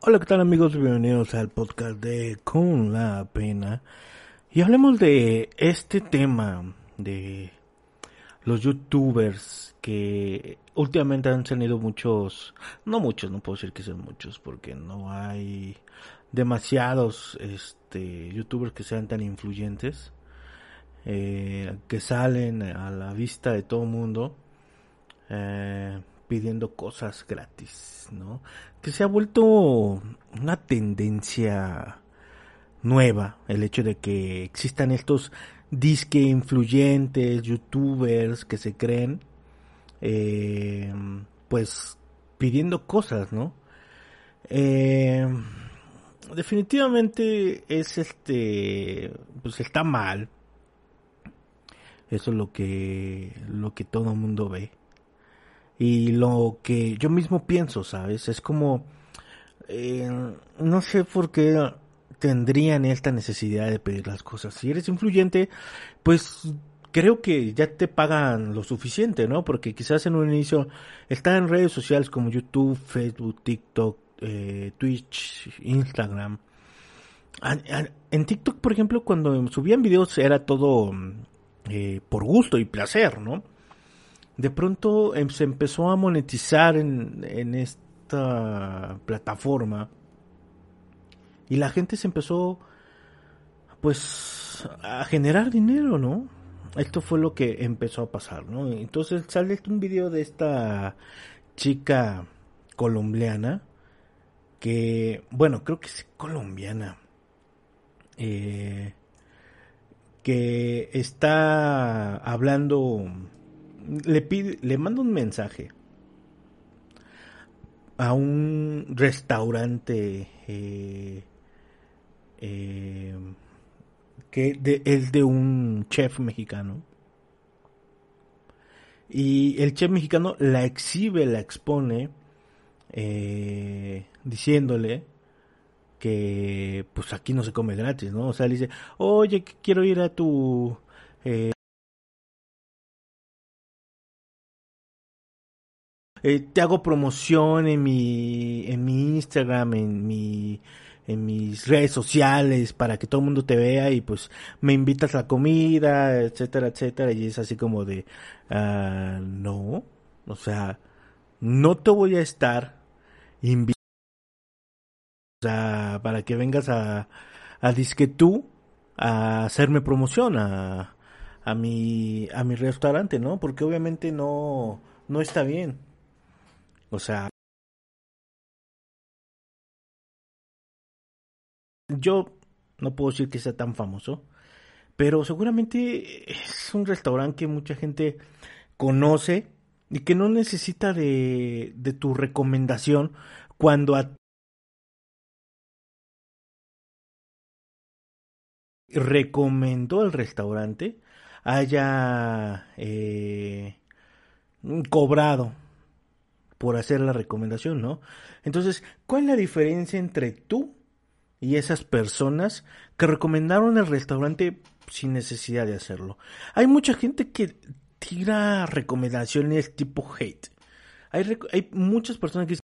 Hola, ¿qué tal amigos? Bienvenidos al podcast de Con la Pena. Y hablemos de este tema de los youtubers que últimamente han tenido muchos, no muchos, no puedo decir que sean muchos porque no hay demasiados este, youtubers que sean tan influyentes, eh, que salen a la vista de todo el mundo. Eh, pidiendo cosas gratis, ¿no? Que se ha vuelto una tendencia nueva el hecho de que existan estos disque influyentes, youtubers que se creen, eh, pues pidiendo cosas, ¿no? Eh, definitivamente es este, pues está mal. Eso es lo que, lo que todo mundo ve y lo que yo mismo pienso, ¿sabes? Es como, eh, no sé por qué tendrían esta necesidad de pedir las cosas. Si eres influyente, pues creo que ya te pagan lo suficiente, ¿no? Porque quizás en un inicio están en redes sociales como YouTube, Facebook, TikTok, eh, Twitch, Instagram. En TikTok, por ejemplo, cuando subían videos era todo eh, por gusto y placer, ¿no? De pronto em, se empezó a monetizar en, en esta plataforma y la gente se empezó pues a generar dinero, ¿no? Esto fue lo que empezó a pasar, ¿no? Entonces sale un video de esta chica colombiana que, bueno, creo que es colombiana, eh, que está hablando le pide, le manda un mensaje a un restaurante eh, eh, que es de un chef mexicano y el chef mexicano la exhibe, la expone eh, diciéndole que pues aquí no se come gratis, ¿no? O sea, le dice, oye, quiero ir a tu Eh, te hago promoción en mi, en mi Instagram, en mi, en mis redes sociales para que todo el mundo te vea y pues me invitas a la comida, etcétera, etcétera. Y es así como de, uh, no, o sea, no te voy a estar invitando para que vengas a, a disque tú a hacerme promoción a, a mi, a mi restaurante, ¿no? Porque obviamente no, no está bien. O sea, yo no puedo decir que sea tan famoso, pero seguramente es un restaurante que mucha gente conoce y que no necesita de, tu recomendación cuando a recomendó el restaurante haya eh, cobrado por hacer la recomendación, ¿no? Entonces, ¿cuál es la diferencia entre tú y esas personas que recomendaron el restaurante sin necesidad de hacerlo? Hay mucha gente que tira recomendaciones tipo hate. Hay, hay muchas personas que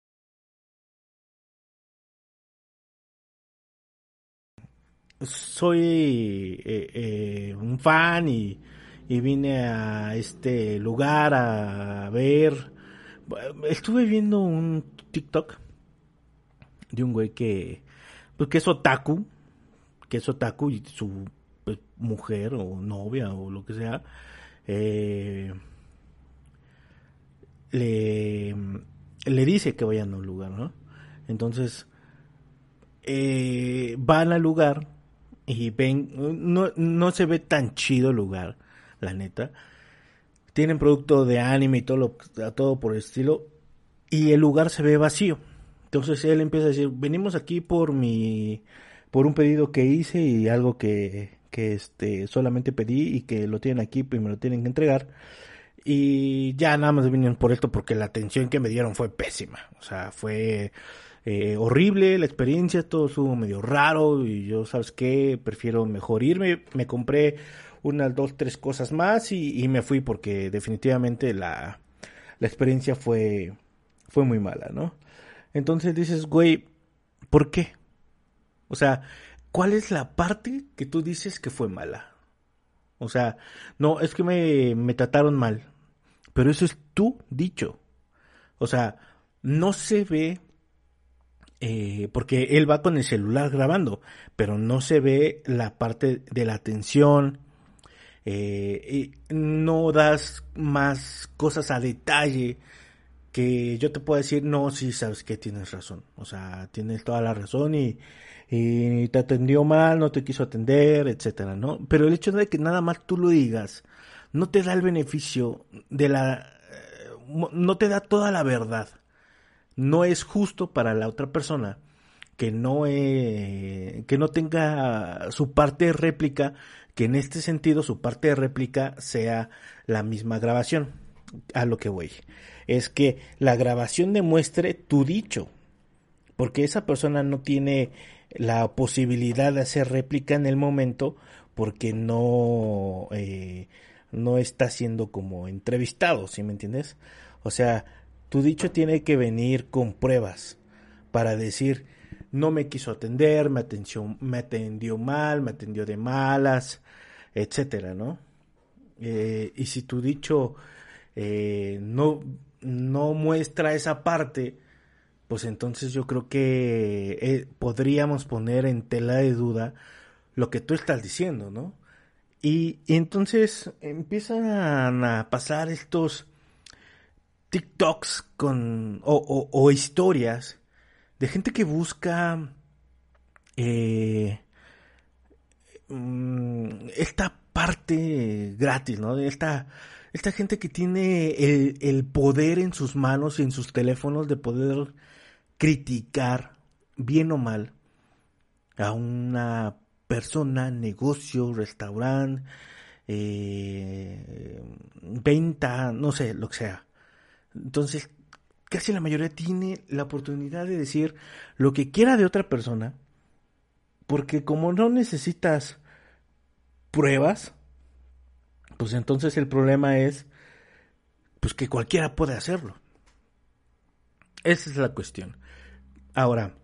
soy eh, eh, un fan y, y, vine a este lugar a ver Estuve viendo un TikTok de un güey que, pues que es otaku, que es otaku y su pues, mujer o novia o lo que sea, eh, le, le dice que vayan a un lugar, ¿no? Entonces, eh, van al lugar y ven, no, no se ve tan chido el lugar, la neta tienen producto de anime y todo, lo, todo por el estilo, y el lugar se ve vacío. Entonces él empieza a decir, venimos aquí por mi, por un pedido que hice y algo que, que este, solamente pedí y que lo tienen aquí y me lo tienen que entregar. Y ya nada más vinieron por esto porque la atención que me dieron fue pésima. O sea, fue eh, horrible la experiencia, todo estuvo medio raro y yo, ¿sabes qué? Prefiero mejor irme. Me compré unas dos, tres cosas más y, me fui porque definitivamente la, la experiencia fue, fue muy mala, ¿no? Entonces dices, güey, ¿por qué? O sea, ¿cuál es la parte que tú dices que fue mala? O sea, no, es que me, me trataron mal. Pero eso es tu dicho. O sea, no se ve eh, porque él va con el celular grabando, pero no se ve la parte de la atención, eh, y no das más cosas a detalle que yo te puedo decir, no, sí, sabes que tienes razón, o sea, tienes toda la razón y, te atendió mal, no te quiso atender, etcétera, ¿no? Pero el hecho de que nada más tú lo digas, no te da el beneficio de la, eh, no te da toda la verdad. No es justo para la otra persona que no, eh, que no tenga su parte réplica, que en este sentido su parte de réplica sea la misma grabación. A lo que voy. Es que la grabación demuestre tu dicho. Porque esa persona no tiene la posibilidad de hacer réplica en el momento porque no, eh, no está siendo como entrevistado, ¿sí me entiendes? O sea, tu dicho tiene que venir con pruebas para decir, no me quiso atender, me, atenció, me atendió mal, me atendió de malas, etcétera, ¿no? Eh, y si tu dicho eh, no, no muestra esa parte, pues entonces yo creo que eh, podríamos poner en tela de duda lo que tú estás diciendo, ¿no? Y, entonces empiezan a pasar estos TikToks con, o, historias de gente que busca eh, mm, esta parte gratis, ¿no? Esta, esta gente que tiene el, el, poder en sus manos y en sus teléfonos de poder criticar, bien o mal, a una persona, negocio, restaurante, eh, venta, no sé, lo que sea. Entonces, casi la mayoría tiene la oportunidad de decir lo que quiera de otra persona, porque como no necesitas pruebas, pues entonces el problema es pues que cualquiera puede hacerlo. Esa es la cuestión. Ahora,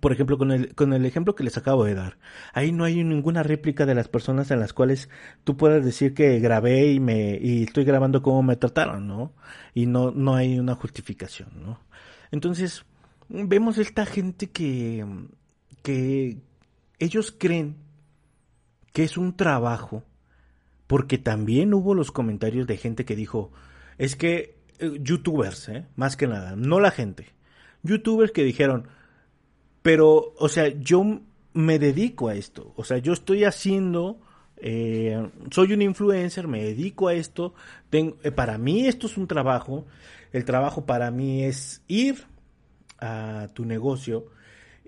por ejemplo, con el, con el ejemplo que les acabo de dar, ahí no hay ninguna réplica de las personas en las cuales tú puedas decir que grabé y me, y estoy grabando cómo me trataron, ¿no? Y no, no hay una justificación, ¿no? Entonces, vemos esta gente que, que ellos creen que es un trabajo, porque también hubo los comentarios de gente que dijo, es que eh, youtubers, ¿eh? más que nada, no la gente, youtubers que dijeron, pero, o sea, yo me dedico a esto. O sea, yo estoy haciendo, eh, soy un influencer, me dedico a esto. Tengo, eh, para mí esto es un trabajo. El trabajo para mí es ir a tu negocio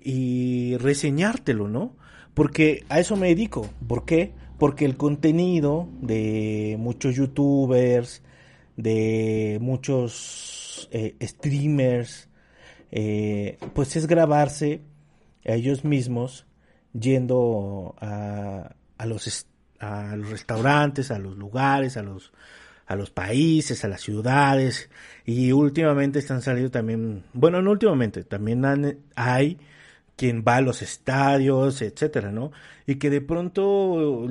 y reseñártelo, ¿no? Porque a eso me dedico. ¿Por qué? Porque el contenido de muchos youtubers, de muchos eh, streamers, eh, pues es grabarse a ellos mismos yendo a, a, los, a los restaurantes, a los lugares, a los, a los países, a las ciudades y últimamente están saliendo también, bueno, no últimamente, también hay quien va a los estadios, etcétera, ¿no? Y que de pronto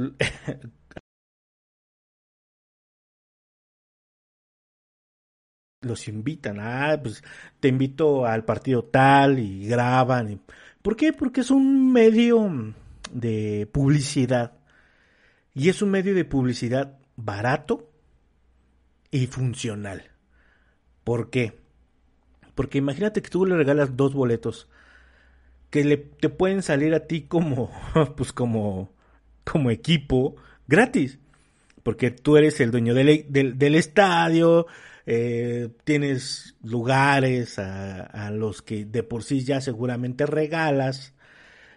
los invitan, ah, pues te invito al partido tal y graban. ¿Por qué? Porque es un medio de publicidad. Y es un medio de publicidad barato y funcional. ¿Por qué? Porque imagínate que tú le regalas dos boletos que le, te pueden salir a ti como, pues como, como equipo gratis. Porque tú eres el dueño del, del, del estadio, eh, tienes lugares a, los que de por sí ya seguramente regalas,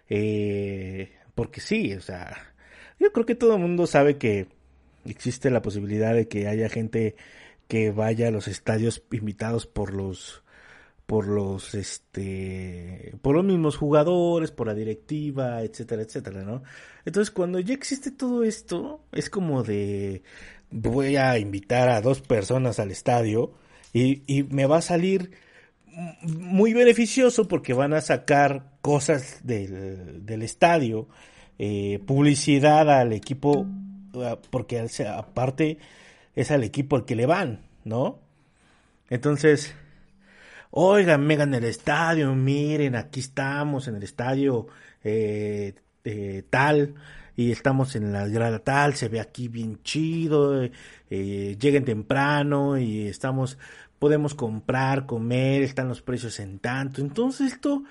eh, porque sí, o sea, yo creo que todo el mundo sabe que existe la posibilidad de que haya gente que vaya a los estadios invitados por los por los este por los mismos jugadores, por la directiva, etcétera, etcétera, ¿no? Entonces, cuando ya existe todo esto, es como de voy a invitar a dos personas al estadio y, y me va a salir muy beneficioso porque van a sacar cosas del, del estadio, eh, publicidad al equipo, ah, porque aparte es al equipo al que le van, ¿no? Entonces, oigan, me en el estadio, miren, aquí estamos en el estadio eh, eh, tal, y estamos en la grada tal, se ve aquí bien chido, eh, lleguen temprano y estamos, podemos comprar, comer, están los precios en tanto. Entonces esto,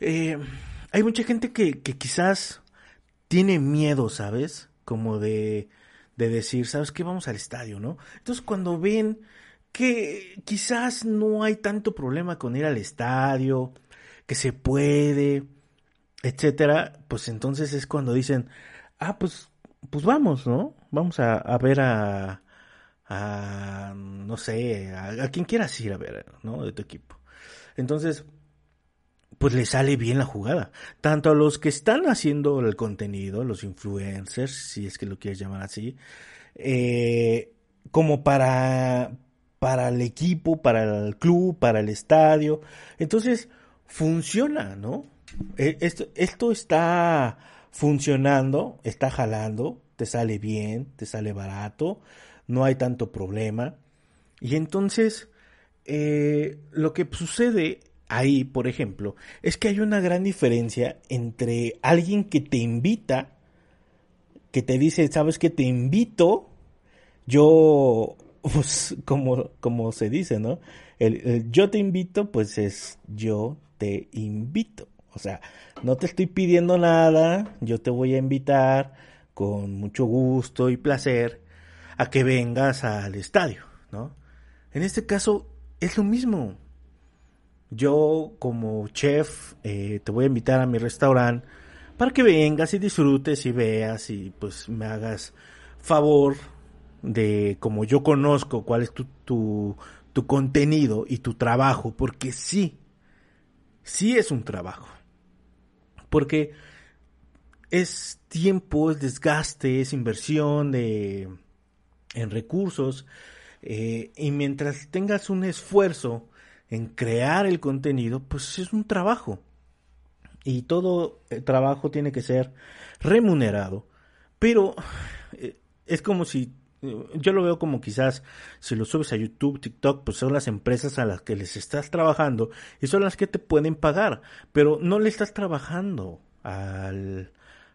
hay mucha gente que, que quizás tiene miedo, ¿sabes? Como de, de decir, ¿sabes qué? Vamos al estadio, ¿no? Entonces cuando ven que quizás no hay tanto problema con ir al estadio, que se puede, etcétera, pues entonces es cuando dicen, ah, pues, pues vamos, ¿no? Vamos a, a ver a, no sé, a, a, quien quieras ir a ver, ¿no? De tu equipo. Entonces, pues le sale bien la jugada. Tanto a los que están haciendo el contenido, los influencers, si es que lo quieres llamar así, eh, como para, para el equipo, para el club, para el estadio. Entonces, funciona, ¿no? E, esto, esto está funcionando, está jalando, te sale bien, te sale barato, no hay tanto problema. Y entonces, eh, lo que sucede ahí, por ejemplo, es que hay una gran diferencia entre alguien que te invita, que te dice, sabes que te invito, yo pues, como, como se dice, ¿no? El, yo te invito, pues es yo te invito. O sea, no te estoy pidiendo nada, yo te voy a invitar con mucho gusto y placer a que vengas al estadio, ¿no? En este caso es lo mismo. Yo como chef eh, te voy a invitar a mi restaurante para que vengas y disfrutes y veas y pues me hagas favor de como yo conozco cuál es tu, tu, tu contenido y tu trabajo, porque sí, sí es un trabajo. Porque es tiempo, es desgaste, es inversión de, en recursos. Eh, y mientras tengas un esfuerzo en crear el contenido, pues es un trabajo. Y todo el trabajo tiene que ser remunerado. Pero eh, es como si yo lo veo como quizás si lo subes a YouTube, TikTok, pues son las empresas a las que les estás trabajando y son las que te pueden pagar, pero no le estás trabajando al,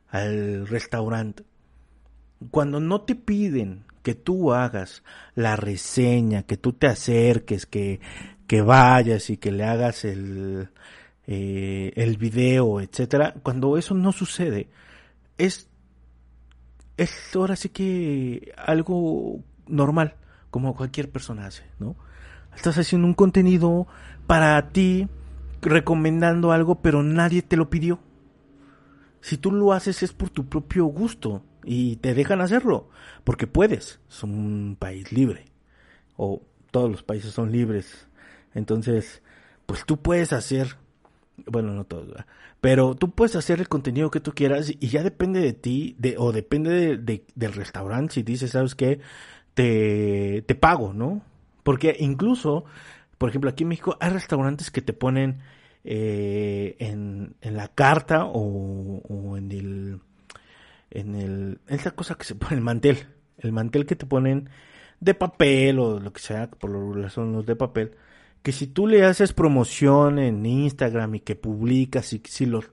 al restaurante. Cuando no te piden que tú hagas la reseña, que tú te acerques, que, que vayas y que le hagas el, eh, el video, etcétera, cuando eso no sucede, es es ahora sí que algo normal, como cualquier persona hace, ¿no? Estás haciendo un contenido para ti, recomendando algo, pero nadie te lo pidió. Si tú lo haces es por tu propio gusto y te dejan hacerlo, porque puedes, es un país libre, o todos los países son libres. Entonces, pues tú puedes hacer bueno, no todos, pero tú puedes hacer el contenido que tú quieras y ya depende de ti, de, o depende de, del restaurante, si dices, ¿sabes qué? Te, te pago, ¿no? Porque incluso, por ejemplo, aquí en México hay restaurantes que te ponen eh, en, en la carta o, o en el, en el, que se el mantel, el mantel que te ponen de papel o lo que sea, por lo son los de papel, que si tú le haces promoción en Instagram y que publicas y si los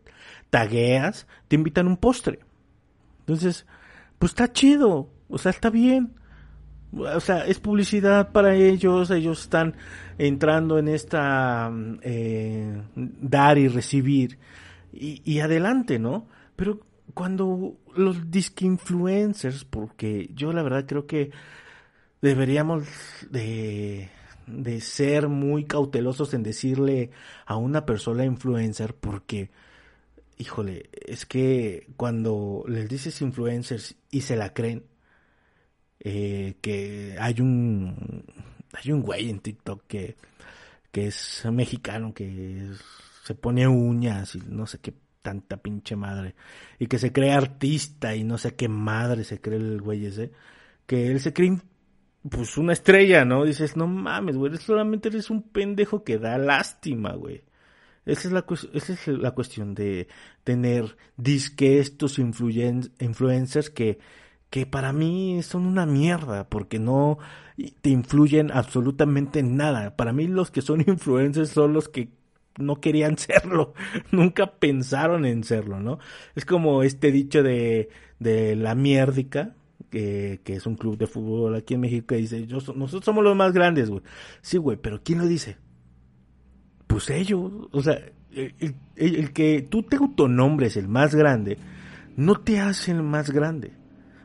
tagueas, te invitan un postre. Entonces, pues está chido, o sea, está bien. O sea, es publicidad para ellos, ellos están entrando en esta eh, dar y recibir y, y adelante, ¿no? Pero cuando los disque influencers, porque yo la verdad creo que deberíamos de, de ser muy cautelosos en decirle a una persona influencer porque, híjole, es que cuando les dices influencers y se la creen, eh, que hay un hay un güey en TikTok que, que es mexicano que se pone uñas y no sé qué tanta pinche madre y que se cree artista y no sé qué madre se cree el güey ese que él se cree pues una estrella, ¿no? Dices, no mames, güey, solamente eres un pendejo que da lástima, güey. Esa es la, esa es la cuestión de tener disque estos influencers que, que para mí son una mierda, porque no te influyen absolutamente en nada. Para mí los que son influencers son los que no querían serlo, nunca pensaron en serlo, ¿no? Es como este dicho de, de la mierdica, que, es un club de fútbol aquí en México, que dice, nosotros somos los más grandes, güey. Sí, güey, pero ¿quién lo dice? Pues ellos, o sea, el, el, que tú te autonombres el más grande, no te hace el más grande.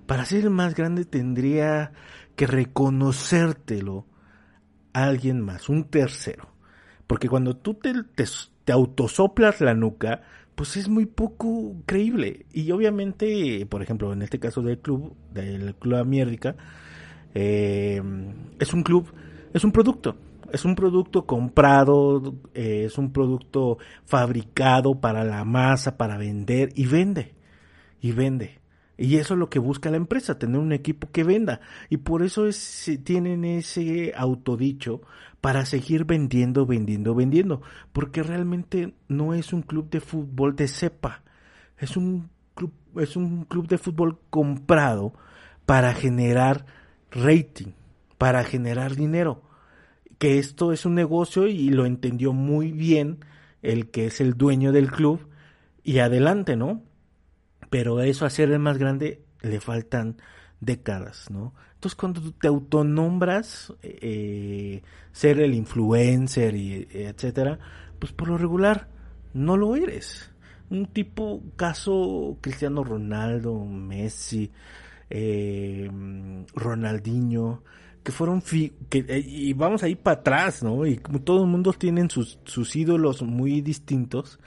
Para ser el más grande tendría que reconocértelo alguien más, un tercero. Porque cuando tú te, te, te autosoplas la nuca, pues es muy poco creíble. Y obviamente, por ejemplo, en este caso del club, del Club Amiérdica, eh, es un club, es un producto. Es un producto comprado, eh, es un producto fabricado para la masa, para vender y vende. Y vende. Y eso es lo que busca la empresa, tener un equipo que venda. Y por eso es, tienen ese autodicho para seguir vendiendo, vendiendo, vendiendo. Porque realmente no es un club de fútbol de cepa. Es un club, es un club de fútbol comprado para generar rating, para generar dinero. Que esto es un negocio y lo entendió muy bien el que es el dueño del club. Y adelante, ¿no? Pero eso a ser el más grande le faltan décadas, ¿no? Entonces cuando te autonombras eh, ser el influencer y etcétera, pues por lo regular no lo eres. Un tipo caso Cristiano Ronaldo, Messi, eh, Ronaldinho, que fueron eh, y vamos a ir para atrás, ¿no? Y todo el mundo tienen sus ídolos muy distintos,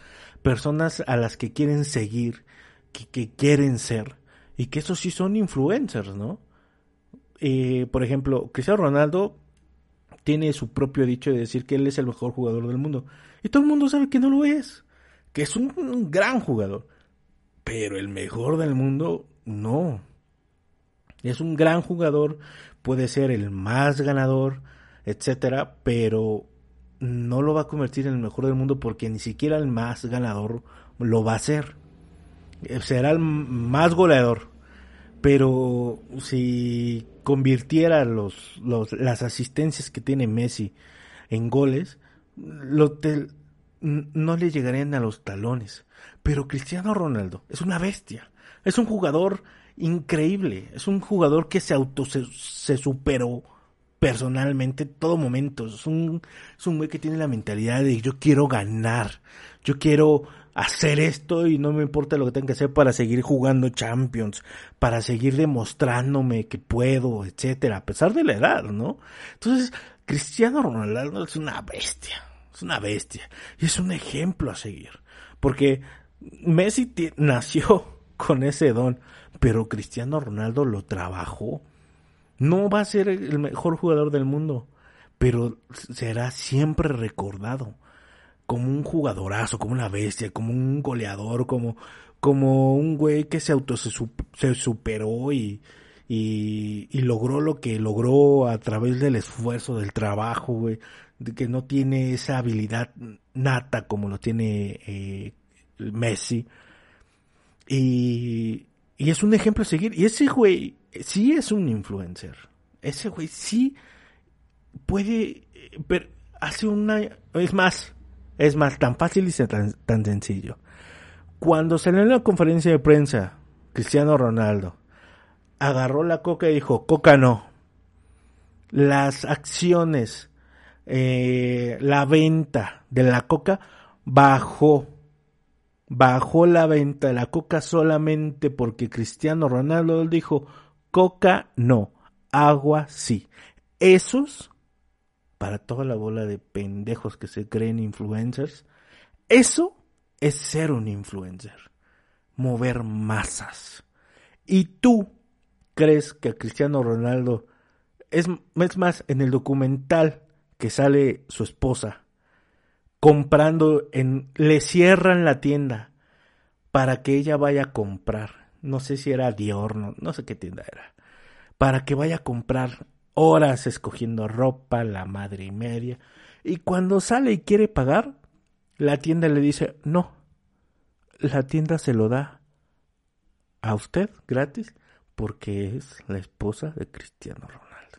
personas a las que quieren seguir que, quieren ser y que esos sí son influencers, ¿no? Eh, por ejemplo, Cristiano Ronaldo tiene su propio dicho de decir que él es el mejor jugador del mundo. Y todo el mundo sabe que no lo es, que es un, gran jugador. Pero el mejor del mundo, no. Es un gran jugador, puede ser el más ganador, etcétera, pero no lo va a convertir en el mejor del mundo porque ni siquiera el más ganador lo va a hacer. Eh, será el más goleador. Pero si convirtiera los, los, las asistencias que tiene Messi en goles, no le llegarían a los talones. Pero Cristiano Ronaldo es una bestia. Es un jugador increíble. Es un jugador que se auto se, superó personalmente en todo momento. Es un, es un güey que tiene la mentalidad de yo quiero ganar. Yo quiero hacer esto y no me importa lo que tenga que hacer para seguir jugando Champions, para seguir demostrándome que puedo, etcétera, a pesar de la edad, ¿no? Entonces, Cristiano Ronaldo es una bestia, es una bestia y es un ejemplo a seguir, porque Messi nació con ese don, pero Cristiano Ronaldo lo trabajó. No va a ser el mejor jugador del mundo, pero será siempre recordado como un jugadorazo, como una bestia, como un goleador, como, como un güey que se auto se, superó y, y, logró lo que logró a través del esfuerzo, del trabajo, güey, que no tiene esa habilidad nata como lo tiene eh, Messi. Y, y es un ejemplo a seguir. Y ese güey sí es un influencer. Ese güey sí puede, pero hace una, es más, es más, tan fácil y tan, tan sencillo. Cuando salió en la conferencia de prensa, Cristiano Ronaldo agarró la coca y dijo, coca no. Las acciones, eh, la venta de la coca bajó. Bajó la venta de la coca solamente porque Cristiano Ronaldo dijo, coca no. agua sí. Esos, para toda la bola de pendejos que se creen influencers, eso es ser un influencer. Mover masas. Y tú crees que a Cristiano Ronaldo es, más en el documental que sale su esposa comprando en le cierran la tienda para que ella vaya a comprar. No sé si era Dior, no, no sé qué tienda era. Para que vaya a comprar horas escogiendo ropa, la madre y media. Y cuando sale y quiere pagar, la tienda le dice, no, la tienda se lo da a usted gratis porque es la esposa de Cristiano Ronaldo.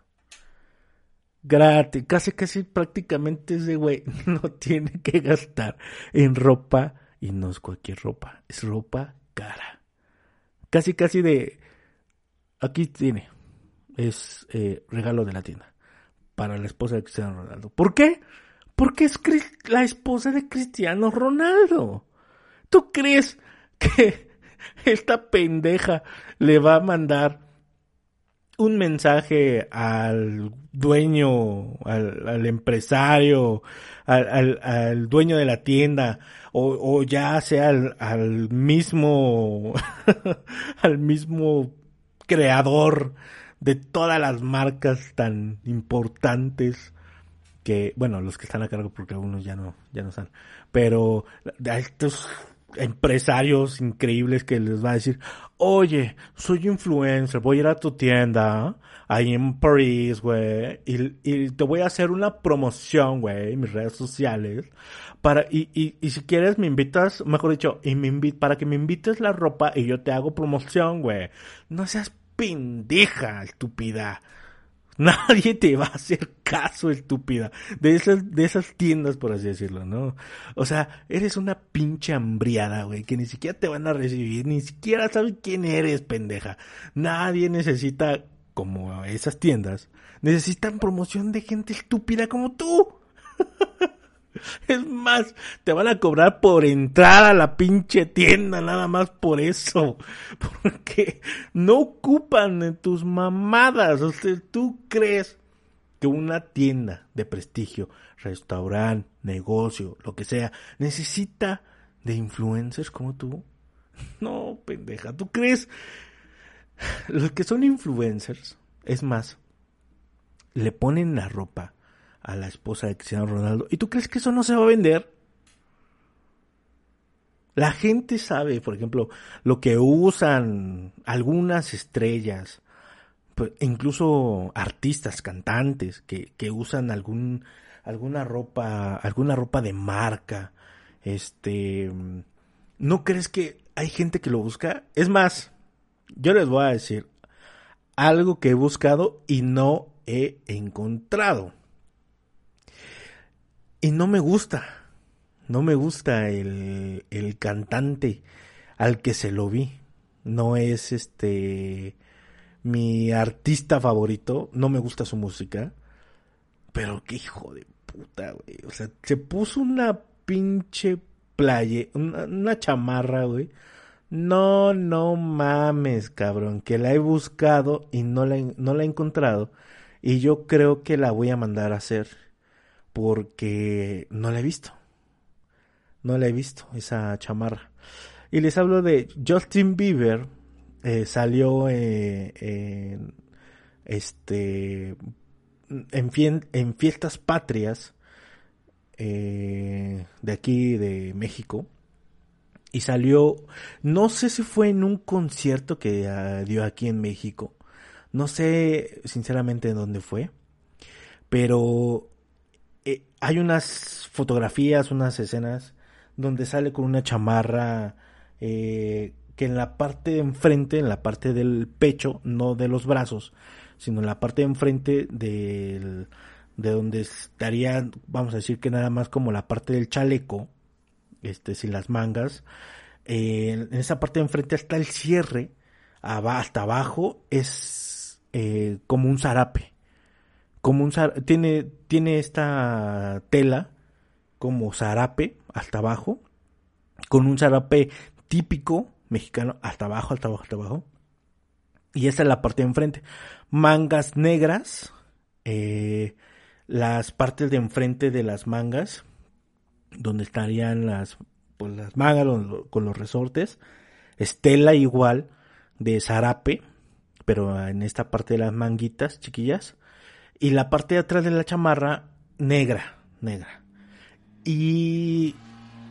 Gratis, casi casi prácticamente ese güey no tiene que gastar en ropa y no es cualquier ropa, es ropa cara. Casi casi de aquí tiene, es eh, regalo de la tienda para la esposa de Cristiano Ronaldo. ¿Por qué? Porque es la esposa de Cristiano Ronaldo. ¿Tú crees que esta pendeja le va a mandar un mensaje al dueño, al, empresario, al, dueño de la tienda, o, ya sea al, mismo, al mismo creador de todas las marcas tan importantes que, bueno, los que están a cargo porque algunos ya no, ya no están, pero a estos empresarios increíbles que les va a decir, oye, soy influencer, voy a ir a tu tienda, ahí en París, güey, y, te voy a hacer una promoción, güey, en mis redes sociales, para, y, y, y si quieres me invitas, mejor dicho, y me invit, para que me invites la ropa y yo te hago promoción, güey. No seas pendeja, estúpida. Nadie te va a hacer caso, estúpida. De esas, de esas tiendas, por así decirlo, ¿no? O sea, eres una pinche hambriada, güey, que ni siquiera te van a recibir, ni siquiera sabes quién eres, pendeja. Nadie necesita, como esas tiendas, necesitan promoción de gente estúpida como tú. Es más, te van a cobrar por entrar a la pinche tienda, nada más por eso. Porque no ocupan tus mamadas. O sea, tú crees que una tienda de prestigio, restaurante, negocio, lo que sea, necesita de influencers como tú. No, pendeja, ¿tú crees? Los que son influencers, es más, le ponen la ropa a la esposa de Cristiano Ronaldo. ¿Y tú crees que eso no se va a vender? La gente sabe, por ejemplo, lo que usan algunas estrellas, pues, incluso artistas, cantantes, que, que usan algún, alguna ropa, alguna ropa de marca. Este, ¿no crees que hay gente que lo busca? Es más, yo les voy a decir algo que he buscado y no he encontrado. Y no me gusta, no me gusta el, el cantante al que se lo vi. No es este mi artista favorito, no me gusta su música. Pero qué hijo de puta, güey. O sea, se puso una pinche playa, una, una chamarra, güey. No, no mames, cabrón, que la he buscado y no la, no la he encontrado. Y yo creo que la voy a mandar a hacer porque no la he visto. No la he visto, esa chamarra. Y les hablo de Justin Bieber. Eh, salió eh, este, en, en fiestas patrias eh, de aquí de México. Y salió, no sé si fue en un concierto que ah, dio aquí en México. No sé sinceramente en dónde fue. Pero eh, hay unas fotografías, unas escenas donde sale con una chamarra eh, que en la parte de enfrente, en la parte del pecho, no de los brazos, sino en la parte de enfrente de donde estaría, vamos a decir que nada más como la parte del chaleco, este, sin las mangas, eh, en esa parte de enfrente hasta el cierre, hasta abajo, es como un zarape como un tiene tiene esta tela como zarape hasta abajo con un zarape típico mexicano hasta abajo hasta abajo hasta abajo Y esta es la parte de enfrente. Mangas negras. Eh, las partes de enfrente de las mangas. Donde estarían las, pues, las mangas con los resortes. Estela igual de zarape. Pero en esta parte de las manguitas chiquillas. Y la parte de atrás de la chamarra negra. Negra. Y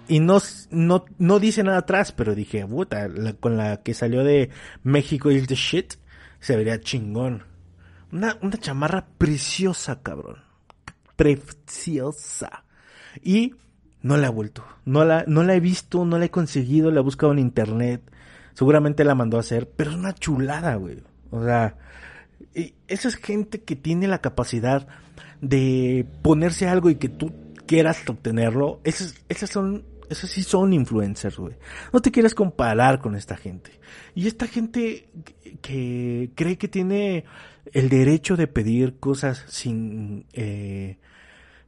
y no, no, no dice nada atrás, pero dije, puta, con la que salió de México y the shit, se vería chingón. Una, una chamarra preciosa, cabrón. Preciosa. Y no la he vuelto. No la, no la he visto, no la he conseguido, la he buscado en internet. Seguramente la mandó a hacer, pero es una chulada, güey. O sea, esa es gente que tiene la capacidad de ponerse algo y que tú quieras obtenerlo. Esas, esas son esos sí son influencers, güey. No te quieras comparar con esta gente. Y esta gente que cree que tiene el derecho de pedir cosas sin... Eh,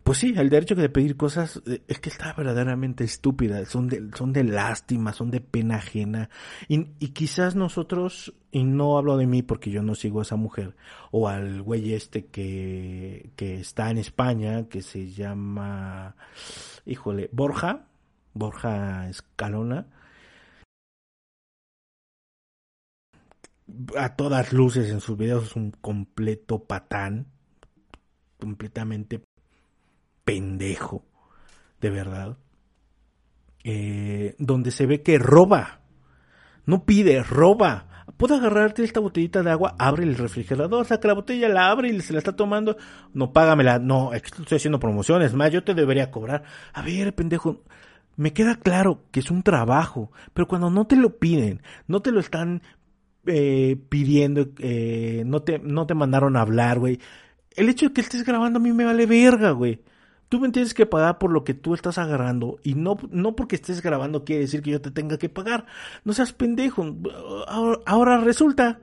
pues sí, el derecho de pedir cosas eh, es que está verdaderamente estúpida, son de, son de lástima, son de pena ajena. Y, y, quizás nosotros, y no hablo de mí porque yo no sigo a esa mujer, o al güey este que, que está en España, que se llama, híjole, Borja, Borja Escalona. A todas luces en sus videos es un completo patán, completamente pendejo, de verdad. Eh, donde se ve que roba, no pide, roba. Puedo agarrarte esta botellita de agua, abre el refrigerador, saca la botella, la abre y se la está tomando. No, págamela. No, estoy haciendo promociones. Más, yo te debería cobrar. A ver, pendejo. Me queda claro que es un trabajo, pero cuando no te lo piden, no te lo están eh, pidiendo, eh, no, te, no te mandaron a hablar, güey. El hecho de que estés grabando a mí me vale verga, güey. Tú me tienes que pagar por lo que tú estás agarrando y no, no porque estés grabando quiere decir que yo te tenga que pagar. No seas pendejo. Ahora, ahora resulta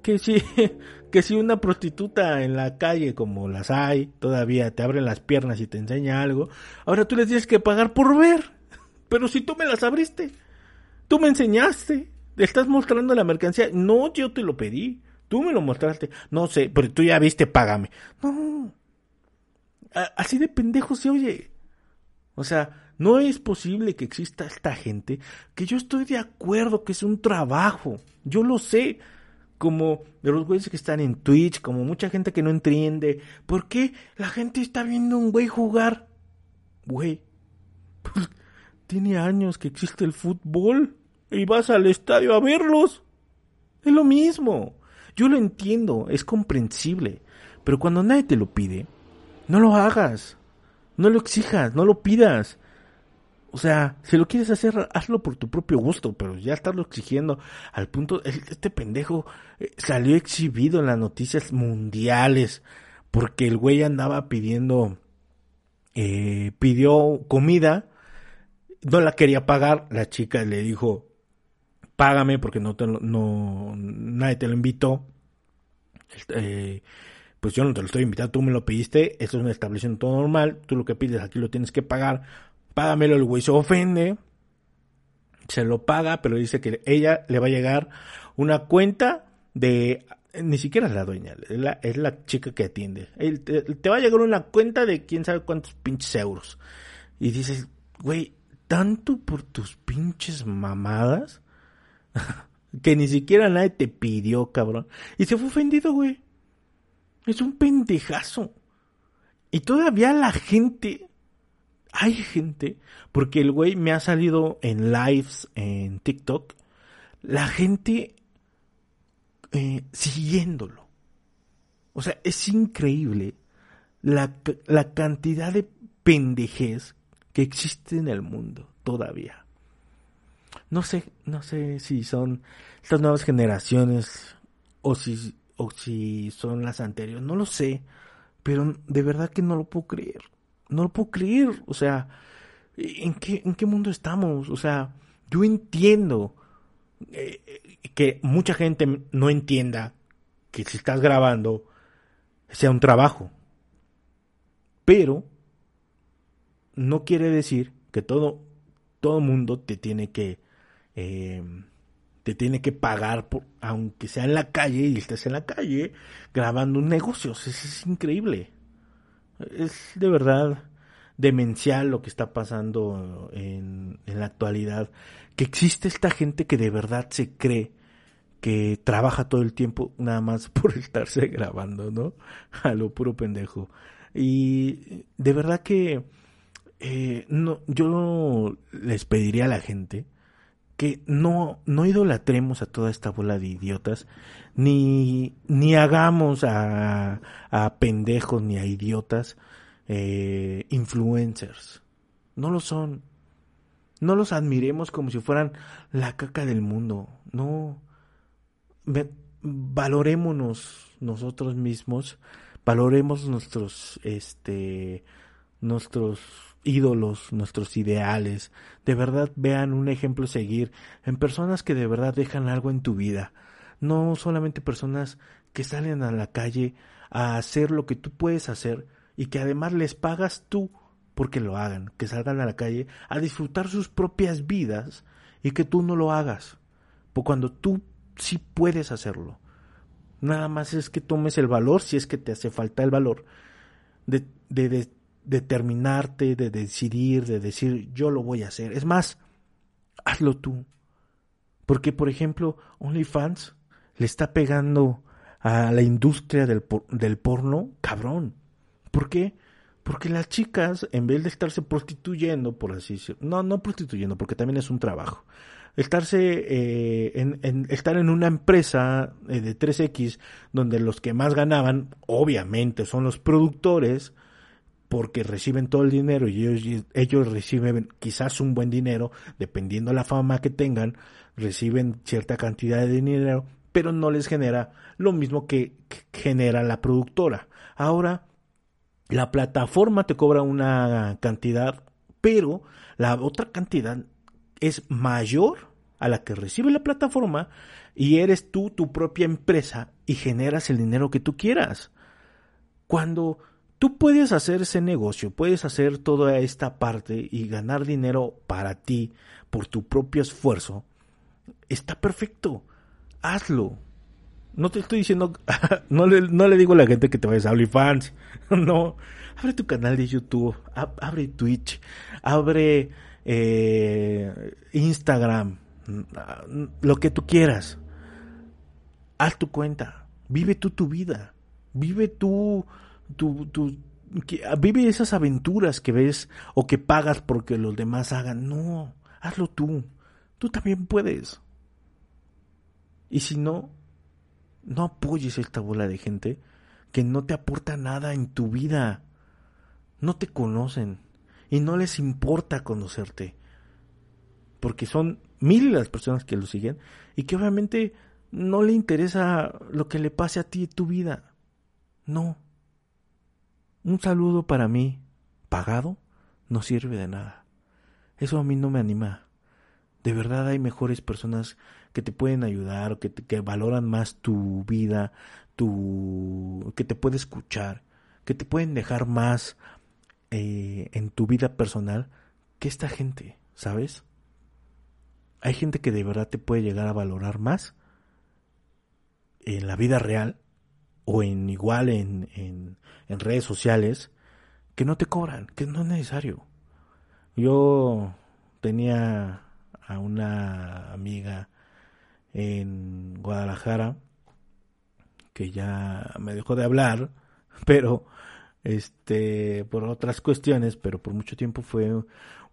que si, que si una prostituta en la calle, como las hay, todavía te abre las piernas y te enseña algo, ahora tú les tienes que pagar por ver. Pero si tú me las abriste, tú me enseñaste, estás mostrando la mercancía, no, yo te lo pedí, tú me lo mostraste, no sé, pero tú ya viste, págame. No, así de pendejo se oye. O sea, no es posible que exista esta gente que yo estoy de acuerdo que es un trabajo, yo lo sé como de los güeyes que están en Twitch, como mucha gente que no entiende. ¿Por qué la gente está viendo un güey jugar? Güey, pues, tiene años que existe el fútbol y vas al estadio a verlos. Es lo mismo. Yo lo entiendo, es comprensible. Pero cuando nadie te lo pide, no lo hagas. No lo exijas, no lo pidas. O sea, si lo quieres hacer, hazlo por tu propio gusto, pero ya estarlo exigiendo al punto, este pendejo eh, salió exhibido en las noticias mundiales porque el güey andaba pidiendo, eh, pidió comida, no la quería pagar, la chica le dijo, págame porque no te no, nadie te lo invitó. Eh, pues yo no te lo estoy invitando, tú me lo pediste, esto es un establecimiento normal, tú lo que pides aquí lo tienes que pagar págamelo, el güey se ofende, se lo paga, pero dice que ella le va a llegar una cuenta de, ni siquiera es la dueña, es la, chica que atiende. Te, te, va a llegar una cuenta de quién sabe cuántos pinches euros. Y dices, güey, tanto por tus pinches mamadas que ni siquiera nadie te pidió, cabrón. Y se fue ofendido, güey. Es un pendejazo. Y todavía la gente hay gente, porque el güey me ha salido en lives en TikTok, la gente eh, siguiéndolo. O sea, es increíble la, la cantidad de pendejez que existe en el mundo todavía. No sé, no sé si son estas nuevas generaciones o si, o si son las anteriores, no lo sé, pero de verdad que no lo puedo creer no lo puedo creer. O sea, ¿en qué, en qué mundo estamos? O sea, yo entiendo eh, que mucha gente no entienda que si estás grabando sea un trabajo. Pero no quiere decir que todo todo mundo te tiene que eh, tiene que pagar, por, aunque sea en la calle y estés en la calle grabando un negocio. Es, increíble. Es de verdad demencial lo que está pasando en, en la actualidad. Que existe esta gente que de verdad se cree que trabaja todo el tiempo nada más por estarse grabando, ¿no? A lo puro pendejo. Y de verdad que eh, no, yo les pediría a la gente que no, no idolatremos a toda esta bola de idiotas, ni, ni hagamos a, a pendejos ni a idiotas eh, influencers. No lo son. No los admiremos como si fueran la caca del mundo. No. valorémonos nosotros mismos. Valoremos nuestros, este, nuestros ídolos, nuestros ideales, de verdad vean un ejemplo a seguir en personas que de verdad dejan algo en tu vida, no solamente personas que salen a la calle a hacer lo que tú puedes hacer y que además les pagas tú porque lo hagan, que salgan a la calle a disfrutar sus propias vidas y que tú no lo hagas, por cuando tú sí puedes hacerlo. Nada más es que tomes el valor, si es que te hace falta el valor, de, de, de determinarte, de decidir, de decir yo lo voy a hacer. Es más, hazlo tú. Porque, por ejemplo, OnlyFans le está pegando a la industria del, del porno, cabrón. ¿Por qué? Porque las chicas, en vez de estarse prostituyendo, por así decirlo, no, no prostituyendo, porque también es un trabajo, estarse eh, en, estar en una empresa eh, de 3X donde los que más ganaban, obviamente, son los productores, porque reciben todo el dinero y ellos, ellos reciben quizás un buen dinero, dependiendo de la fama que tengan, reciben cierta cantidad de dinero, pero no les genera lo mismo que, genera la productora. Ahora, la plataforma te cobra una cantidad, pero la otra cantidad es mayor a la que recibe la plataforma y eres tú tu propia empresa y generas el dinero que tú quieras. Cuando Tú puedes hacer ese negocio, puedes hacer toda esta parte y ganar dinero para ti por tu propio esfuerzo. Está perfecto. Hazlo. No te estoy diciendo, no le, le digo a la gente que te vayas a OnlyFans. No. Abre tu canal de YouTube, abre Twitch, abre eh, Instagram, lo que tú quieras. Haz tu cuenta. Vive tú tu vida. Vive tú tu, tu, vive esas aventuras que ves o que pagas porque los demás hagan. No, hazlo tú. Tú también puedes. Y si no, no apoyes esta bola de gente que no te aporta nada en tu vida. No te conocen y no les importa conocerte. Porque son miles las personas que lo siguen y que obviamente no le interesa lo que le pase a ti tu vida. No. Un saludo para mí, pagado, no sirve de nada. Eso a mí no me anima. De verdad hay mejores personas que te pueden ayudar, que, que valoran más tu vida, tu, que te pueden escuchar, que te pueden dejar más eh, en tu vida personal que esta gente, ¿sabes? Hay gente que de verdad te puede llegar a valorar más en la vida real o en igual en, en, redes sociales que no te cobran, que no es necesario. Yo tenía a una amiga en Guadalajara que ya me dejó de hablar, pero este por otras cuestiones, pero por mucho tiempo fue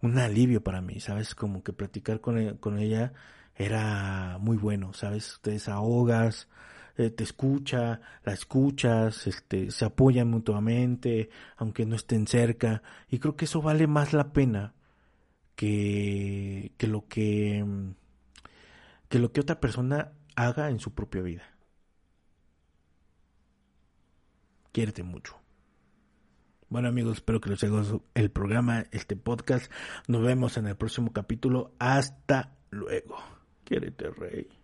un alivio para mí, sabes, como que platicar con, e, con ella era muy bueno, sabes, te desahogas, eh, te escucha, la escuchas, este, se apoyan mutuamente, aunque no estén cerca, y creo que eso vale más la pena que, que lo que, que lo que otra persona haga en su propia vida. Quiérete mucho. Bueno amigos, espero que les haya el programa, este podcast. Nos vemos en el próximo capítulo. Hasta luego. Quiérete, rey.